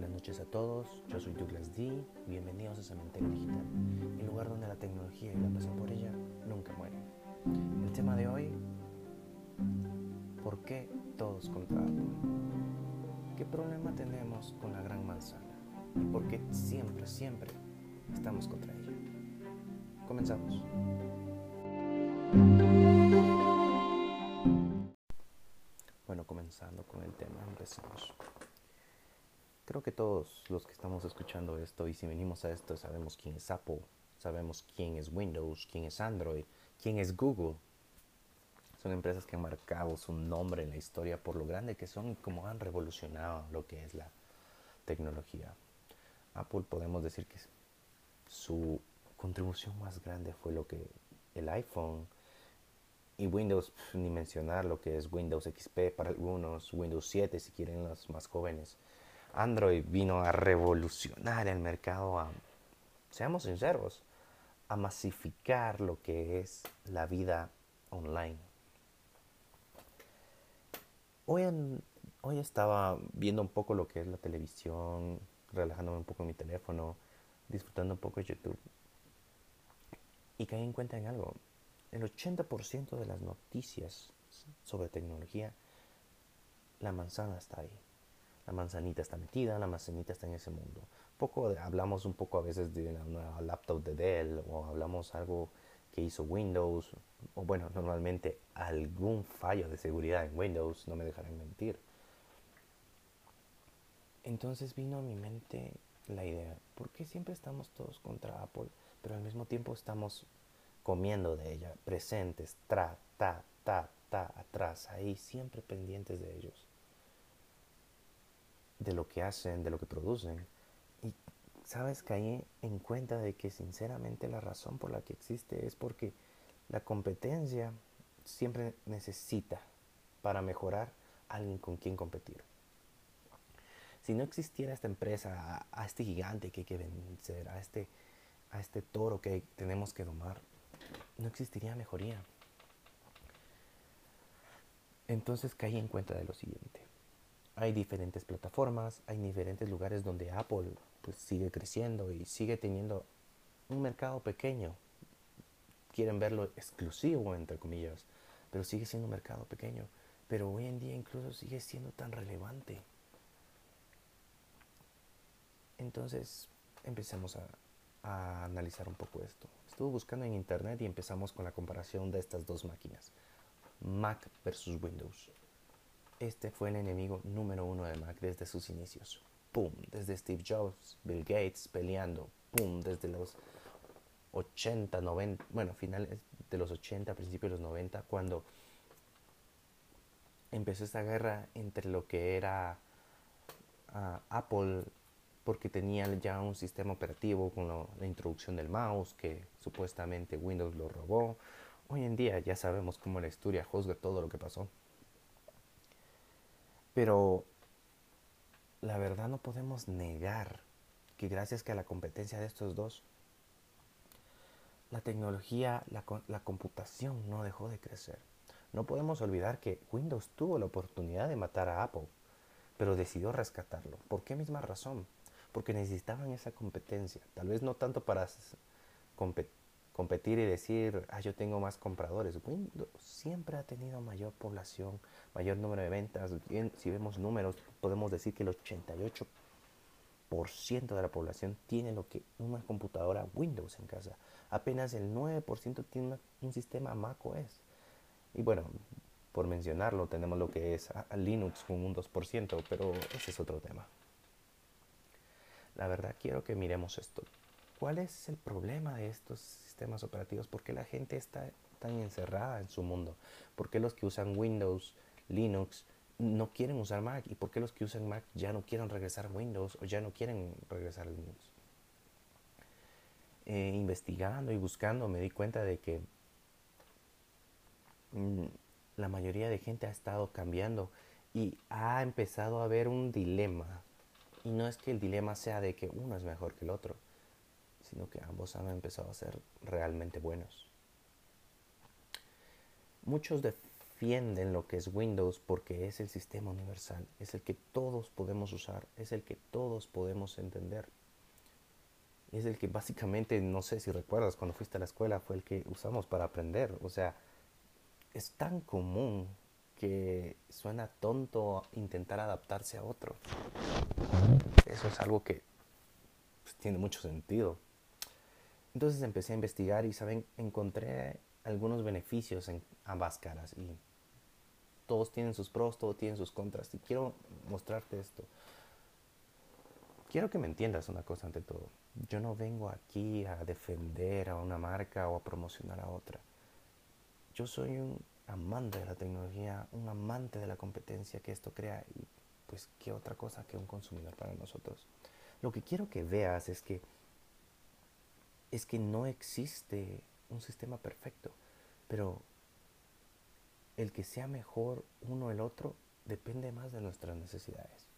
Buenas noches a todos, yo soy Douglas D. Bienvenidos a Cementerio Digital, el lugar donde la tecnología y la pasión por ella nunca mueren. El tema de hoy: ¿Por qué todos contra Apple? ¿Qué problema tenemos con la gran manzana? ¿Y por qué siempre, siempre estamos contra ella? Comenzamos. Bueno, comenzando con el tema, empezamos. Creo que todos los que estamos escuchando esto y si venimos a esto sabemos quién es Apple, sabemos quién es Windows, quién es Android, quién es Google. Son empresas que han marcado su nombre en la historia por lo grande que son y cómo han revolucionado lo que es la tecnología. Apple podemos decir que su contribución más grande fue lo que el iPhone y Windows, ni mencionar lo que es Windows XP para algunos, Windows 7 si quieren los más jóvenes. Android vino a revolucionar el mercado, a, seamos sinceros, a masificar lo que es la vida online. Hoy, hoy estaba viendo un poco lo que es la televisión, relajándome un poco en mi teléfono, disfrutando un poco de YouTube. Y caí en cuenta en algo. El 80% de las noticias sobre tecnología, la manzana está ahí la manzanita está metida, la manzanita está en ese mundo. Poco hablamos un poco a veces de la nueva laptop de Dell o hablamos algo que hizo Windows o bueno, normalmente algún fallo de seguridad en Windows, no me dejarán mentir. Entonces vino a mi mente la idea, ¿por qué siempre estamos todos contra Apple, pero al mismo tiempo estamos comiendo de ella, presentes, tra, ta, ta, ta, atrás, ahí, siempre pendientes de ellos? De lo que hacen, de lo que producen. Y sabes, caí en cuenta de que sinceramente la razón por la que existe es porque la competencia siempre necesita para mejorar alguien con quien competir. Si no existiera esta empresa, a, este gigante que hay que vencer, a este, a este toro que tenemos que domar, no existiría mejoría. Entonces caí en cuenta de lo siguiente hay diferentes plataformas, hay diferentes lugares donde Apple pues, sigue creciendo y sigue teniendo un mercado pequeño. Quieren verlo exclusivo, entre comillas, pero sigue siendo un mercado pequeño. Pero hoy en día incluso sigue siendo tan relevante. Entonces empecemos a, a analizar un poco esto. Estuve buscando en internet y empezamos con la comparación de estas dos máquinas, Mac versus Windows. Este fue el enemigo número uno de Mac desde sus inicios. ¡Pum! Desde Steve Jobs, Bill Gates peleando. ¡Pum! Desde los 80, 90, bueno, finales de los 80, principios de los 90, cuando empezó esta guerra entre lo que era ah, Apple, porque tenía ya un sistema operativo con la introducción del mouse, que supuestamente Windows lo robó. Hoy en día ya sabemos cómo la historia juzga todo lo que pasó. Pero la verdad no podemos negar que gracias a la competencia de estos dos, la tecnología, la, la, computación no dejó de crecer. No podemos olvidar que Windows tuvo la oportunidad de matar a Apple, pero decidió rescatarlo. ¿Por qué misma razón? Porque necesitaban esa competencia. Tal vez no tanto para competir competir y decir, ah, yo tengo más compradores. Windows siempre ha tenido mayor población, mayor número de ventas. Si vemos números, podemos decir que el 88% de la población tiene lo que una computadora Windows en casa. Apenas el 9% tiene un sistema Mac OS. Y bueno, por mencionarlo, tenemos lo que es Linux con un 2%, pero ese es otro tema. La verdad quiero que miremos esto. ¿Cuál es el problema de estos sistemas operativos? ¿Por qué la gente está tan encerrada en su mundo? ¿Por qué los que usan Windows, Linux, no quieren usar Mac? ¿Y por qué los que usan Mac ya no quieren regresar a Windows o ya no quieren regresar a Linux? Eh, investigando y buscando me di cuenta de que mm, la mayoría de gente ha estado cambiando y ha empezado a haber un dilema. Y no es que el dilema sea de que uno es mejor que el otro sino que ambos han empezado a ser realmente buenos. Muchos defienden lo que es Windows porque es el sistema universal, es el que todos podemos usar, es el que todos podemos entender. Es el que básicamente, no sé si recuerdas, cuando fuiste a la escuela fue el que usamos para aprender. O sea, es tan común que suena tonto intentar adaptarse a otro. Eso es algo que pues, tiene mucho sentido. Entonces empecé a investigar y, ¿saben? Encontré algunos beneficios en ambas caras y todos tienen sus pros, todos tienen sus contras. Y quiero mostrarte esto. Quiero que me entiendas una cosa ante todo. Yo no vengo aquí a defender a una marca o a promocionar a otra. Yo soy un amante de la tecnología, un amante de la competencia que esto crea y pues qué otra cosa que un consumidor para nosotros. Lo que quiero que veas es que es que no existe un sistema perfecto, pero el que sea mejor uno el otro depende más de nuestras necesidades.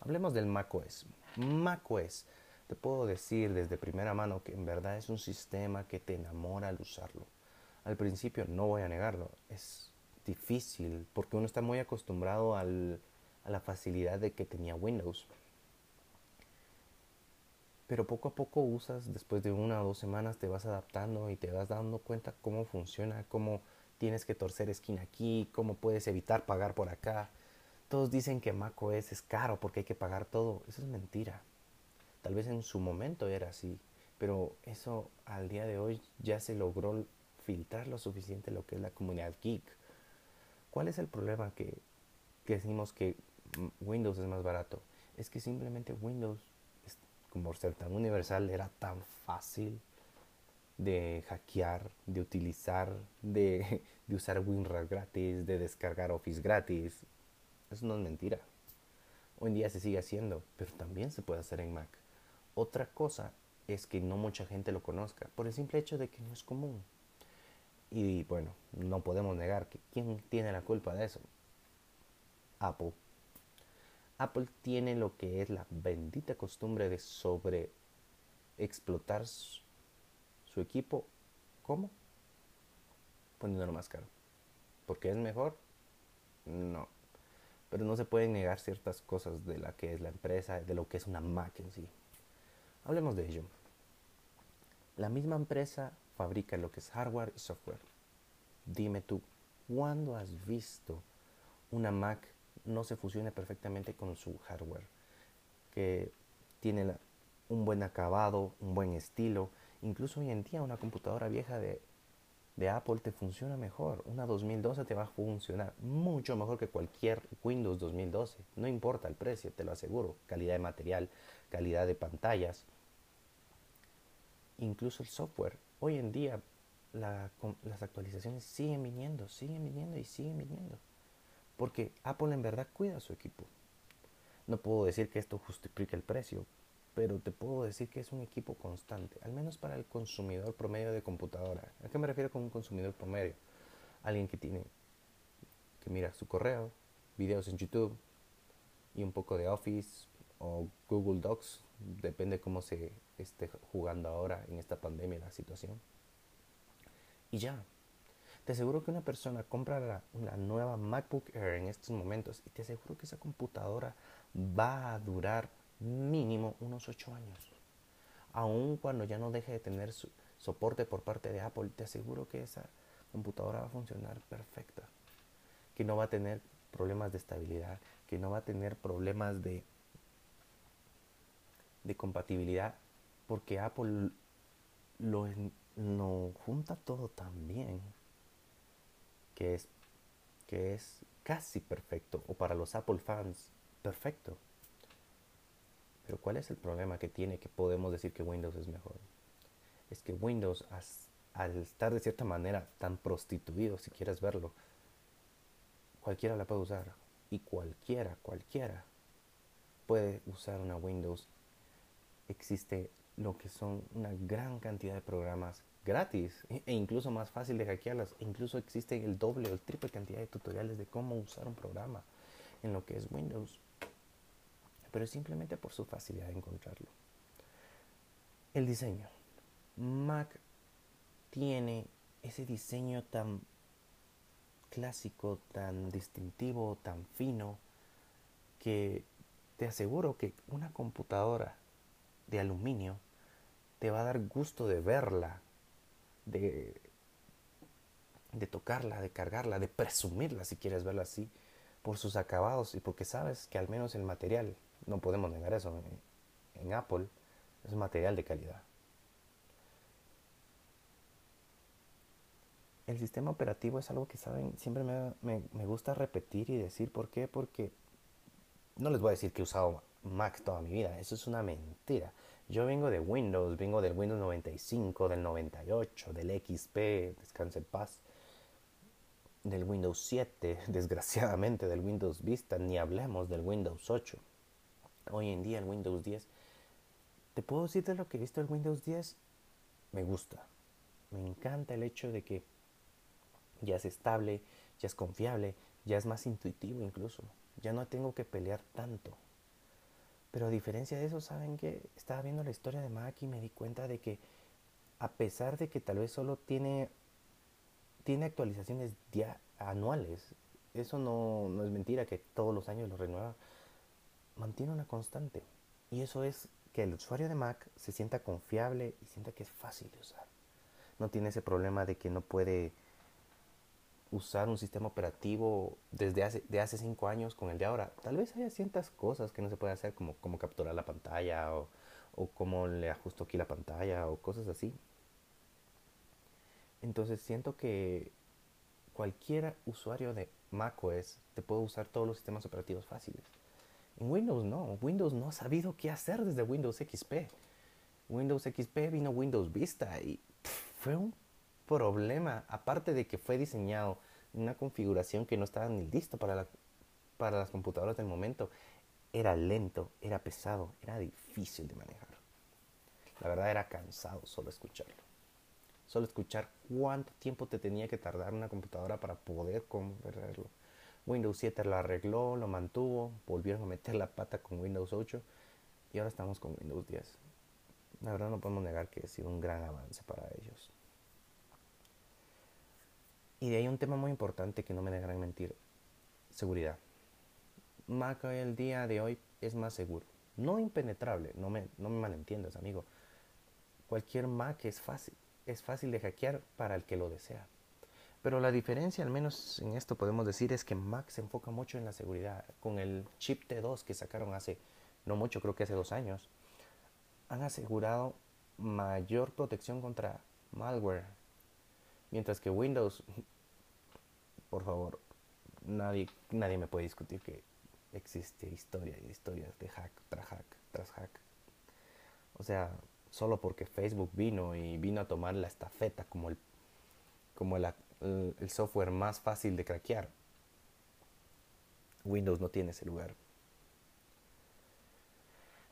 Hablemos del macOS. macOS, te puedo decir desde primera mano que en verdad es un sistema que te enamora al usarlo. Al principio no voy a negarlo, es difícil porque uno está muy acostumbrado a la facilidad de que tenía Windows. Pero poco a poco usas, después de una o dos semanas te vas adaptando y te vas dando cuenta cómo funciona, cómo tienes que torcer esquina aquí, cómo puedes evitar pagar por acá. Todos dicen que macOS es caro porque hay que pagar todo. Eso es mentira. Tal vez en su momento era así, pero eso al día de hoy ya se logró filtrar lo suficiente lo que es la comunidad geek. ¿Cuál es el problema que, que decimos que Windows es más barato? Es que simplemente Windows, como ser tan universal, era tan fácil de hackear, de utilizar, de, de usar WinRAR gratis, de descargar Office gratis. Eso no es mentira. Hoy en día se sigue haciendo, pero también se puede hacer en Mac. Otra cosa es que no mucha gente lo conozca, por el simple hecho de que no es común. Y bueno, no podemos negar que quién tiene la culpa de eso. Apple. Apple tiene lo que es la bendita costumbre de sobre explotar su, equipo. ¿Cómo? Poniéndolo más caro. ¿Porque es mejor? No. Pero no se pueden negar ciertas cosas de la que es la empresa, de lo que es una Mac en sí. Hablemos de ello. La misma empresa fabrica lo que es hardware y software. Dime tú, ¿cuándo has visto una Mac no se fusione perfectamente con su hardware? Que tiene un buen acabado, un buen estilo. Incluso hoy en día una computadora vieja de, de Apple te funciona mejor. Una 2012 te va a funcionar mucho mejor que cualquier Windows 2012. No importa el precio, te lo aseguro. Calidad de material, calidad de pantallas incluso el software. Hoy en día las actualizaciones siguen viniendo, siguen viniendo y siguen viniendo. Porque Apple en verdad cuida su equipo. No puedo decir que esto justifique el precio, pero te puedo decir que es un equipo constante, al menos para el consumidor promedio de computadora. ¿A qué me refiero con un consumidor promedio? Alguien que tiene, que mira su correo, videos en YouTube y un poco de Office o Google Docs, depende cómo se esté jugando ahora en esta pandemia la situación. Y ya, te aseguro que una persona compra la, nueva MacBook Air en estos momentos y te aseguro que esa computadora va a durar mínimo unos 8 años. Aun cuando ya no deje de tener soporte por parte de Apple, te aseguro que esa computadora va a funcionar perfecta. Que no va a tener problemas de estabilidad, que no va a tener problemas de, de compatibilidad porque Apple lo, lo junta todo tan bien que es, que es casi perfecto, o para los Apple fans, perfecto. Pero ¿cuál es el problema que tiene que podemos decir que Windows es mejor? Es que Windows, al estar de cierta manera tan prostituido, si quieres verlo, cualquiera la puede usar. Y cualquiera, cualquiera puede usar una Windows. Existe lo que son una gran cantidad de programas gratis e, e incluso más fácil de hackearlas. Incluso existe el doble o el triple cantidad de tutoriales de cómo usar un programa en lo que es Windows. Pero simplemente por su facilidad de encontrarlo. El diseño. Mac tiene ese diseño tan clásico, tan distintivo, tan fino, que te aseguro que una computadora de aluminio te va a dar gusto de verla, de, de tocarla, de cargarla, de presumirla si quieres verla así, por sus acabados y porque sabes que al menos el material, no podemos negar eso, en, Apple es material de calidad. El sistema operativo es algo que saben, siempre me, me gusta repetir y decir por qué, porque no les voy a decir que he usado Mac toda mi vida, eso es una mentira. Yo vengo de Windows, vengo del Windows 95, del 98, del XP, descanse en paz, del Windows 7, desgraciadamente del Windows Vista, ni hablemos del Windows 8. Hoy en día el Windows 10, ¿te puedo decir de lo que he visto el Windows 10? Me gusta. Me encanta el hecho de que ya es estable, ya es confiable, ya es más intuitivo incluso. Ya no tengo que pelear tanto pero a diferencia de eso, ¿saben que Estaba viendo la historia de Mac y me di cuenta de que a pesar de que tal vez solo tiene, tiene actualizaciones anuales, eso no, no es mentira que todos los años lo renueva, mantiene una constante. Y eso es que el usuario de Mac se sienta confiable y sienta que es fácil de usar. No tiene ese problema de que no puede usar un sistema operativo desde hace, de hace cinco años con el de ahora. Tal vez haya ciertas cosas que no se puede hacer, como, como capturar la pantalla o, o cómo le ajusto aquí la pantalla o cosas así. Entonces siento que cualquier usuario de macOS te puede usar todos los sistemas operativos fáciles. En Windows no, Windows no ha sabido qué hacer desde Windows XP. Windows XP vino Windows Vista y fue un problema, aparte de que fue diseñado una configuración que no estaba ni lista para, para las computadoras del momento, era lento, era pesado, era difícil de manejar. La verdad era cansado solo escucharlo. Solo escuchar cuánto tiempo te tenía que tardar una computadora para poder convertirlo. Windows 7 lo arregló, lo mantuvo, volvieron a meter la pata con Windows 8 y ahora estamos con Windows 10. La verdad no podemos negar que ha sido un gran avance para ellos. Y de ahí un tema muy importante que no me dejarán mentir, seguridad. Mac hoy el día de hoy es más seguro. No impenetrable, no me, no me malentiendas, amigo. Cualquier Mac es fácil, es fácil de hackear para el que lo desea. Pero la diferencia, al menos en esto podemos decir, es que Mac se enfoca mucho en la seguridad. Con el chip T2 que sacaron hace, no mucho, creo que hace dos años, han asegurado mayor protección contra malware, Mientras que Windows, por favor, nadie, nadie me puede discutir que existe historia y historias de hack tras hack tras hack. O sea, solo porque Facebook vino y vino a tomar la estafeta como el, como el, software más fácil de craquear. Windows no tiene ese lugar.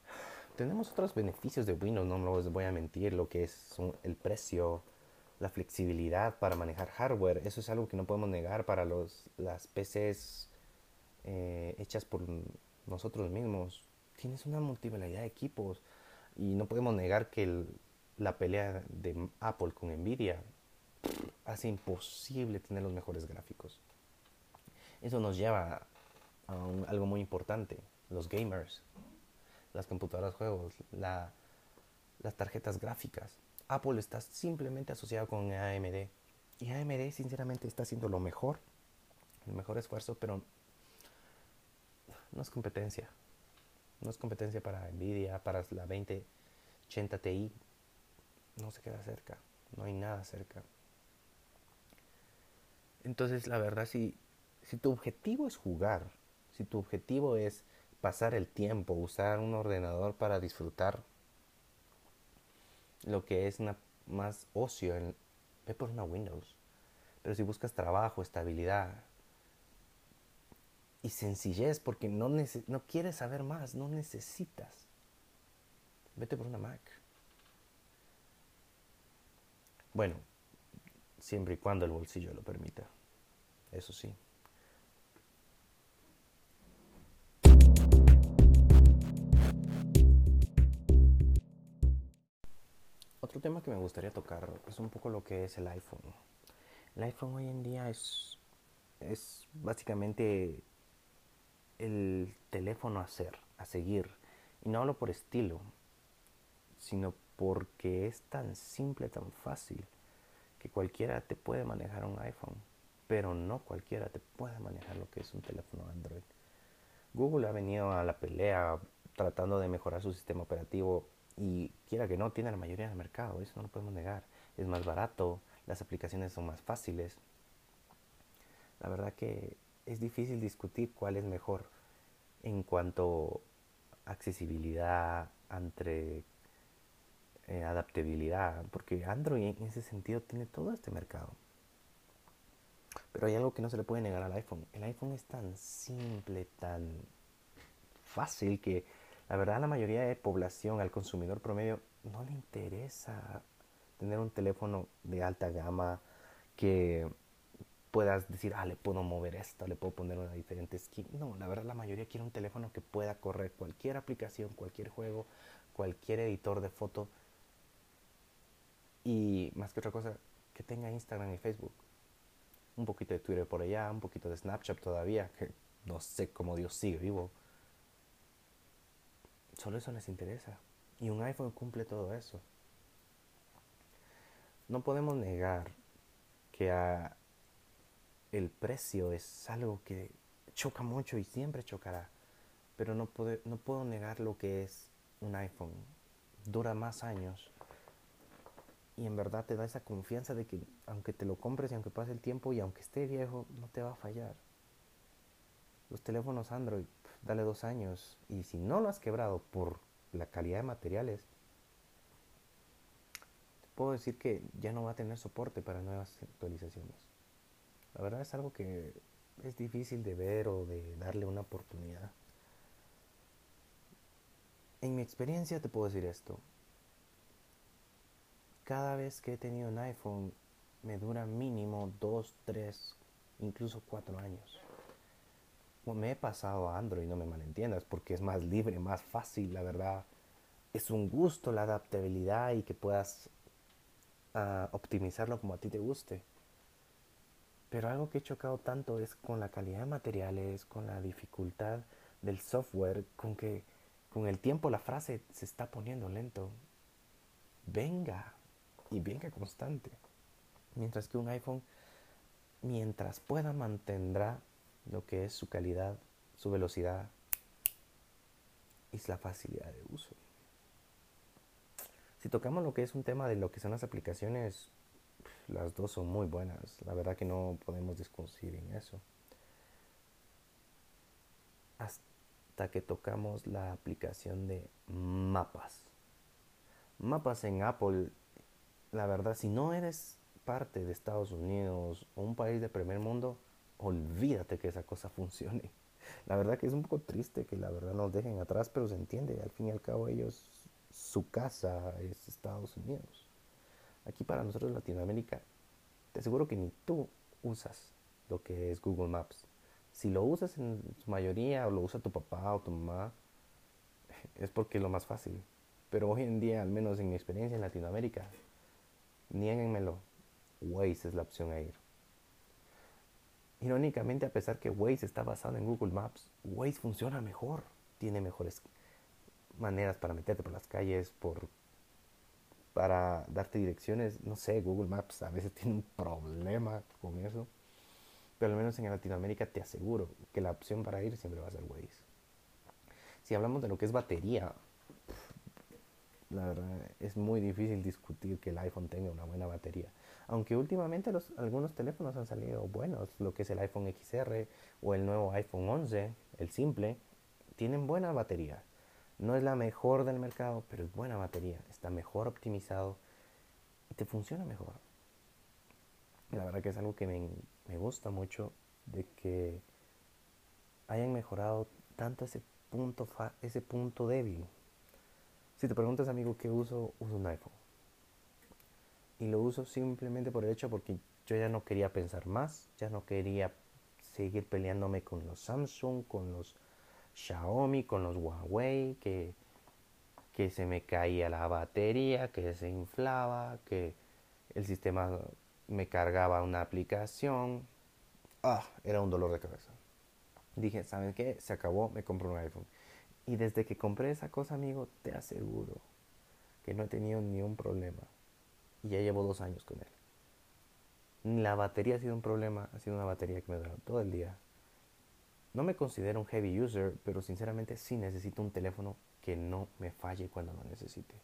Tenemos otros beneficios de Windows, no les voy a mentir, lo que es el precio, la flexibilidad para manejar hardware. Eso es algo que no podemos negar para los, las PCs eh, hechas por nosotros mismos. Tienes una multiplicidad de equipos y no podemos negar que la pelea de Apple con Nvidia hace imposible tener los mejores gráficos. Eso nos lleva a algo muy importante, los gamers, las computadoras juegos, la, las tarjetas gráficas. Apple está simplemente asociado con AMD. Y AMD sinceramente está haciendo lo mejor, el mejor esfuerzo, pero no es competencia. No es competencia para Nvidia, para la 2080 Ti. No se queda cerca, no hay nada cerca. Entonces, la verdad, si, si tu objetivo es jugar, si tu objetivo es pasar el tiempo, usar un ordenador para disfrutar lo que es más ocio, en, ve por una Windows. Pero si buscas trabajo, estabilidad y sencillez, porque no, no quieres saber más, no necesitas, vete por una Mac. Bueno, siempre y cuando el bolsillo lo permita, eso sí. Otro tema que me gustaría tocar es un poco lo que es el iPhone. El iPhone hoy en día es es básicamente el teléfono a hacer, a seguir. Y no hablo por estilo, sino porque es tan simple, tan fácil, que cualquiera te puede manejar un iPhone, pero no cualquiera te puede manejar lo que es un teléfono Android. Google ha venido a la pelea tratando de mejorar su sistema operativo y quiera que no, tiene la mayoría del mercado, eso no lo podemos negar. Es más barato, las aplicaciones son más fáciles. La verdad que es difícil discutir cuál es mejor en cuanto a accesibilidad, entre eh, adaptabilidad, porque Android en ese sentido tiene todo este mercado. Pero hay algo que no se le puede negar al iPhone. El iPhone es tan simple, tan fácil que la verdad la mayoría de población, al consumidor promedio, no le interesa tener un teléfono de alta gama que puedas decir, ah, le puedo mover esto, le puedo poner una diferente skin. No, la verdad la mayoría quiere un teléfono que pueda correr cualquier aplicación, cualquier juego, cualquier editor de foto. Y más que otra cosa, que tenga Instagram y Facebook. Un poquito de Twitter por allá, un poquito de Snapchat todavía, que no sé cómo Dios sigue vivo. Solo eso les interesa. Y un iPhone cumple todo eso. No podemos negar que el precio es algo que choca mucho y siempre chocará. Pero no, no puedo negar lo que es un iPhone. Dura más años. Y en verdad te da esa confianza de que aunque te lo compres y aunque pase el tiempo y aunque esté viejo, no te va a fallar. Los teléfonos Android dale dos años y si no lo has quebrado por la calidad de materiales, te puedo decir que ya no va a tener soporte para nuevas actualizaciones. La verdad es algo que es difícil de ver o de darle una oportunidad. En mi experiencia te puedo decir esto. Cada vez que he tenido un iPhone me dura mínimo dos, tres, incluso cuatro años me he pasado a Android, no me malentiendas, porque es más libre, más fácil, la verdad. Es un gusto la adaptabilidad y que puedas uh, optimizarlo como a ti te guste. Pero algo que he chocado tanto es con la calidad de materiales, con la dificultad del software, con que con el tiempo la frase se está poniendo lento. Venga y venga constante. Mientras que un iPhone, mientras pueda, mantendrá lo que es su calidad, su velocidad y la facilidad de uso. Si tocamos lo que es un tema de lo que son las aplicaciones, las dos son muy buenas. La verdad que no podemos discutir en eso. Hasta que tocamos la aplicación de mapas. Mapas en Apple, la verdad, si no eres parte de Estados Unidos o un país de primer mundo, olvídate que esa cosa funcione. La verdad que es un poco triste que la verdad nos dejen atrás, pero se entiende. Al fin y al cabo ellos, su casa es Estados Unidos. Aquí para nosotros Latinoamérica, te aseguro que ni tú usas lo que es Google Maps. Si lo usas en su mayoría o lo usa tu papá o tu mamá, es porque es lo más fácil. Pero hoy en día, al menos en mi experiencia en Latinoamérica, niéguenmelo, Waze es la opción a ir. Irónicamente, a pesar que Waze está basado en Google Maps, Waze funciona mejor, tiene mejores maneras para meterte por las calles, por para darte direcciones. No sé, Google Maps a veces tiene un problema con eso, pero al menos en Latinoamérica te aseguro que la opción para ir siempre va a ser Waze. Si hablamos de lo que es batería, la verdad es muy difícil discutir que el iPhone tenga una buena batería. Aunque últimamente los, algunos teléfonos han salido buenos, lo que es el iPhone XR o el nuevo iPhone 11, el simple, tienen buena batería. No es la mejor del mercado, pero es buena batería. Está mejor optimizado y te funciona mejor. La verdad que es algo que me, me gusta mucho de que hayan mejorado tanto ese punto, ese punto débil. Si te preguntas, amigo, ¿qué uso? Uso un iPhone y lo uso simplemente por el hecho porque yo ya no quería pensar más, ya no quería seguir peleándome con los Samsung, con los Xiaomi, con los Huawei, que, que se me caía la batería, que se inflaba, que el sistema me cargaba una aplicación. ah, era un dolor de cabeza. Dije, ¿saben qué? Se acabó, me compro un iPhone. Y desde que compré esa cosa, amigo, te aseguro que no he tenido ni un problema. Y ya llevo dos años con él. La batería ha sido un problema, ha sido una batería que me dura todo el día. No me considero un heavy user, pero sinceramente sí necesito un teléfono que no me falle cuando lo necesite.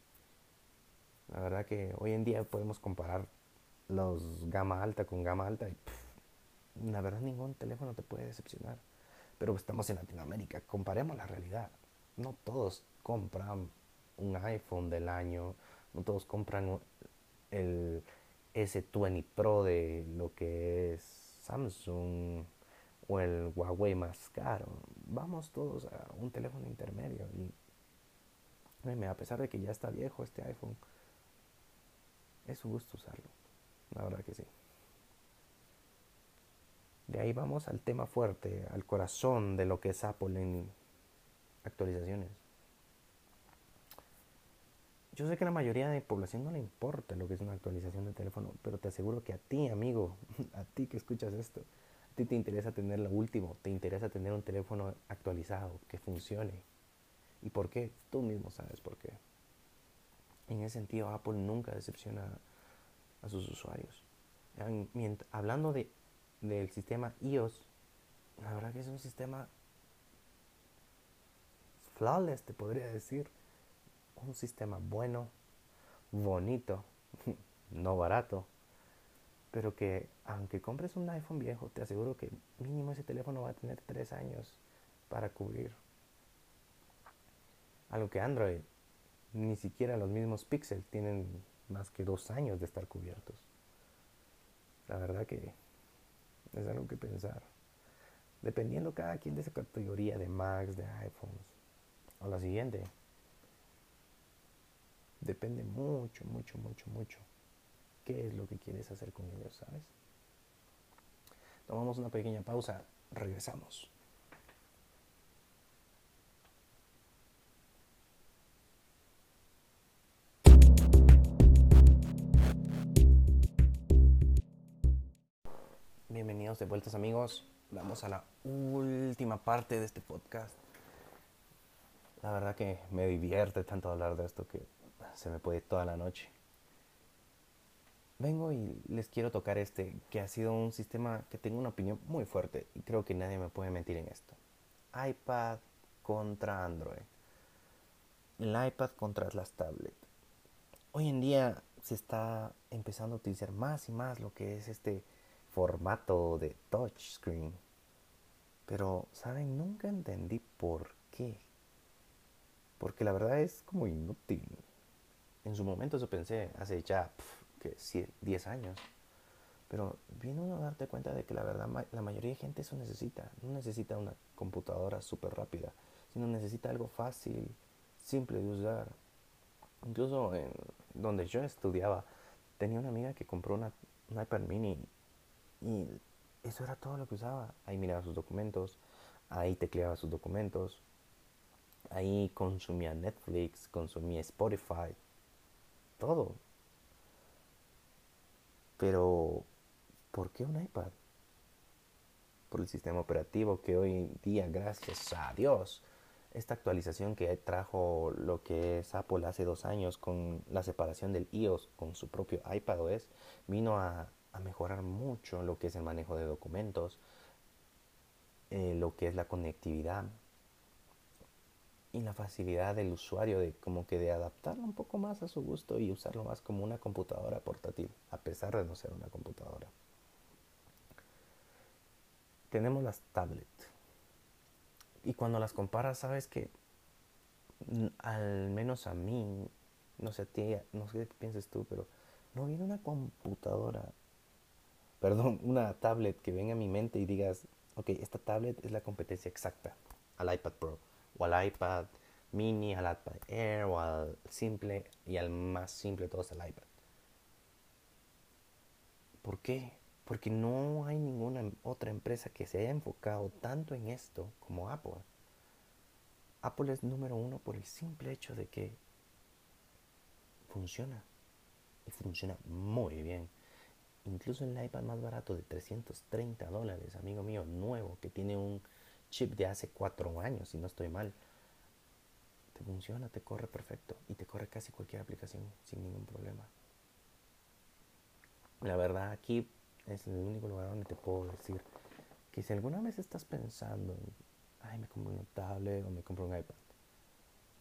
La verdad que hoy en día podemos comparar los gama alta con gama alta y la verdad ningún teléfono te puede decepcionar. Pero estamos en Latinoamérica, comparemos la realidad. No todos compran un iPhone del año, no todos compran el S20 Pro de lo que es Samsung o el Huawei más caro. Vamos todos a un teléfono intermedio. Y a pesar de que ya está viejo este iPhone, es un gusto usarlo. La verdad que sí. De ahí vamos al tema fuerte, al corazón de lo que es Apple en actualizaciones. Yo sé que a la mayoría de población no le importa lo que es una actualización de teléfono, pero te aseguro que a ti, amigo, a ti que escuchas esto, a ti te interesa tener lo último, te interesa tener un teléfono actualizado, que funcione. ¿Y por qué? Tú mismo sabes por qué. En ese sentido, Apple nunca decepciona a sus usuarios. Hablando de, del sistema iOS, la verdad que es un sistema flawless, te podría decir. Un sistema bueno, bonito, no barato, pero que aunque compres un iPhone viejo, te aseguro que mínimo ese teléfono va a tener tres años para cubrir. Algo que Android, ni siquiera los mismos Pixel tienen más que dos años de estar cubiertos. La verdad que es algo que pensar. Dependiendo cada quien de esa categoría de Macs, de iPhones. O la siguiente. Depende mucho, mucho, mucho, mucho. ¿Qué es lo que quieres hacer con ellos, sabes? Tomamos una pequeña pausa. Regresamos. Bienvenidos de vueltas amigos. Vamos a la última parte de este podcast. La verdad que me divierte tanto hablar de esto que se me puede toda la noche. Vengo y les quiero tocar este, que ha sido un sistema que tengo una opinión muy fuerte y creo que nadie me puede mentir en esto. iPad contra Android. El iPad contra las tablets. Hoy en día se está empezando a utilizar más y más lo que es este formato de touchscreen. Pero, ¿saben? Nunca entendí por qué. Porque la verdad es como inútil. En su momento eso pensé, hace ya que 10 años. Pero viene uno a darte cuenta de que la verdad la mayoría de gente eso necesita. No necesita una computadora súper rápida, sino necesita algo fácil, simple de usar. Incluso en donde yo estudiaba, tenía una amiga que compró una, un iPad mini y eso era todo lo que usaba. Ahí miraba sus documentos, ahí tecleaba sus documentos, ahí consumía Netflix, consumía Spotify, todo. Pero, ¿por qué un iPad? Por el sistema operativo que hoy día, gracias a Dios, esta actualización que trajo lo que es Apple hace dos años con la separación del iOS con su propio iPadOS, vino a a mejorar mucho lo que es el manejo de documentos, eh, lo que es la conectividad y la facilidad del usuario de como que de adaptarlo un poco más a su gusto y usarlo más como una computadora portátil, a pesar de no ser una computadora. Tenemos las tablets. Y cuando las comparas, sabes que al menos a mí, no sé, no sé qué piensas tú, pero no viene una computadora perdón, una tablet que venga a mi mente y digas, ok, esta tablet es la competencia exacta al iPad Pro o al iPad mini, al iPad Air o al simple y al más simple de todos, el iPad. ¿Por qué? Porque no hay ninguna otra empresa que se haya enfocado tanto en esto como Apple. Apple es número uno por el simple hecho de que funciona. Y funciona muy bien incluso el iPad más barato de 330 dólares, amigo mío, nuevo, que tiene un chip de hace cuatro años, si no estoy mal, te funciona, te corre perfecto y te corre casi cualquier aplicación sin ningún problema. La verdad, aquí es el único lugar donde te puedo decir que si alguna vez estás pensando en, ay, me compro un tablet o me compro un iPad,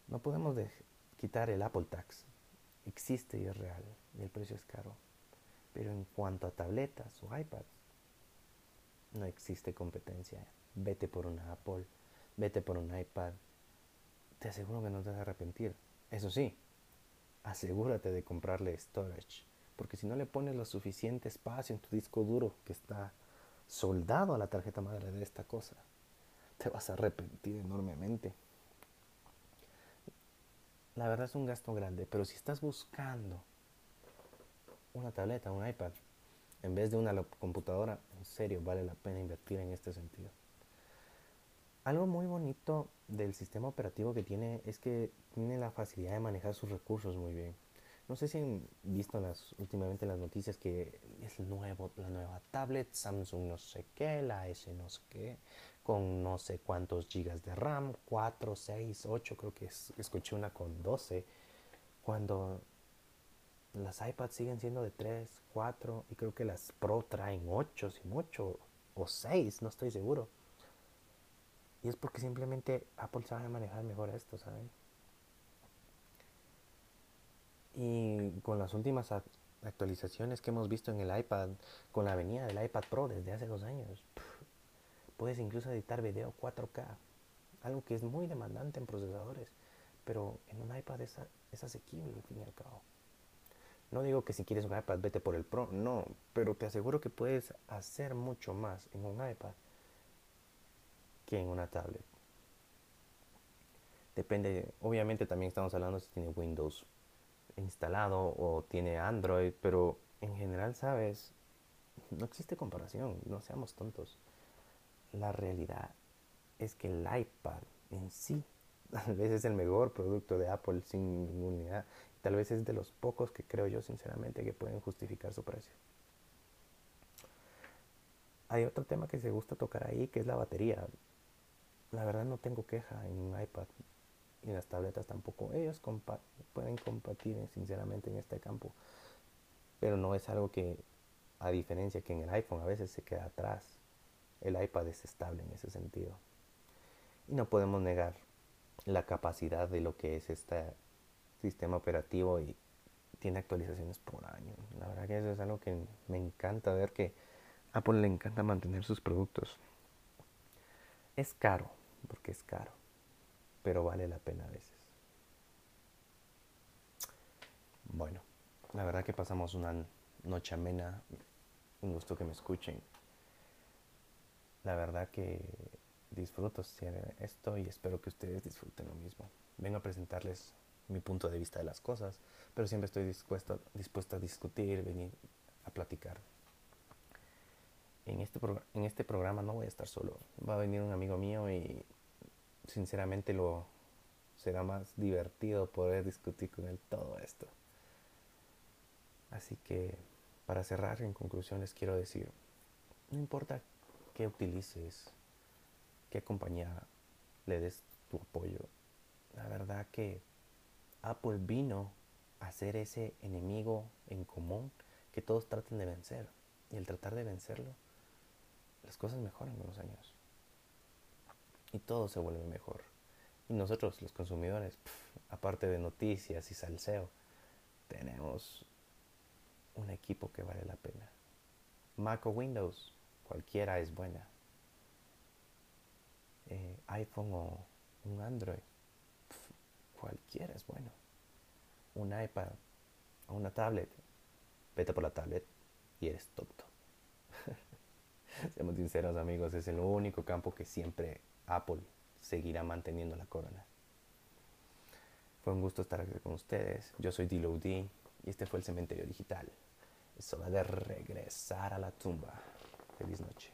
no podemos quitar el Apple Tax. Existe y es real y el precio es caro. Pero en cuanto a tabletas o iPads, no existe competencia. Vete por una Apple, vete por un iPad. Te aseguro que no te vas a arrepentir. Eso sí, asegúrate de comprarle storage. Porque si no le pones lo suficiente espacio en tu disco duro que está soldado a la tarjeta madre de esta cosa, te vas a arrepentir enormemente. La verdad es un gasto grande, pero si estás buscando una tableta, un iPad, en vez de una computadora, en serio vale la pena invertir en este sentido. Algo muy bonito del sistema operativo que tiene es que tiene la facilidad de manejar sus recursos muy bien. No sé si han visto las, últimamente las noticias que es nuevo, la nueva tablet, Samsung no sé qué, la S no sé qué, con no sé cuántos gigas de RAM, 4, 6, 8, creo que escuché una con 12, cuando las iPads siguen siendo de 3, 4 y creo que las Pro traen 8, si mucho, o 6, no estoy seguro. Y es porque simplemente Apple sabe manejar mejor esto, ¿saben? Y con las últimas actualizaciones que hemos visto en el iPad, con la venida del iPad Pro desde hace dos años, puedes incluso editar video 4K, algo que es muy demandante en procesadores, pero en un iPad es, asequible al fin y al cabo. No digo que si quieres un iPad vete por el Pro, no, pero te aseguro que puedes hacer mucho más en un iPad en una tablet. Depende, obviamente también estamos hablando si tiene Windows instalado o tiene Android, pero en general, sabes, no existe comparación, no seamos tontos. La realidad es que el iPad en sí tal vez es el mejor producto de Apple sin ninguna Tal vez es de los pocos que creo yo sinceramente que pueden justificar su precio. Hay otro tema que se gusta tocar ahí, que es la batería. La verdad no tengo queja en un iPad y las tabletas tampoco. Ellos pueden compartir sinceramente en este campo. Pero no es algo que, a diferencia que en el iPhone a veces se queda atrás. El iPad es estable en ese sentido. Y no podemos negar la capacidad de lo que es esta sistema operativo y tiene actualizaciones por año. La verdad que eso es algo que me encanta ver que Apple le encanta mantener sus productos. Es caro, porque es caro, pero vale la pena a veces. Bueno, la verdad que pasamos una noche amena, un gusto que me escuchen. La verdad que disfruto esto y espero que ustedes disfruten lo mismo. Vengo a presentarles mi punto de vista de las cosas, pero siempre estoy dispuesto, dispuesto a discutir, venir a platicar. En este, en este programa no voy a estar solo, va a venir un amigo mío y sinceramente lo será más divertido poder discutir con él todo esto. Así que para cerrar, en conclusión les quiero decir, no importa qué utilices, qué compañía le des tu apoyo, la verdad que Apple vino a ser ese enemigo en común que todos traten de vencer. Y al tratar de vencerlo, las cosas mejoran con los años. Y todo se vuelve mejor. Y nosotros, los consumidores, aparte de noticias y salseo, tenemos un equipo que vale la pena. Mac o Windows, cualquiera es buena. Eh, iPhone o un Android, cualquiera es bueno. Un iPad o una tablet, vete por la tablet y eres tonto. Seamos sinceros amigos, es el único campo que siempre Apple seguirá manteniendo la corona. Fue un gusto estar aquí con ustedes. Yo soy Dilo D y este fue el Cementerio Digital. Es hora de regresar a la tumba. Feliz noche.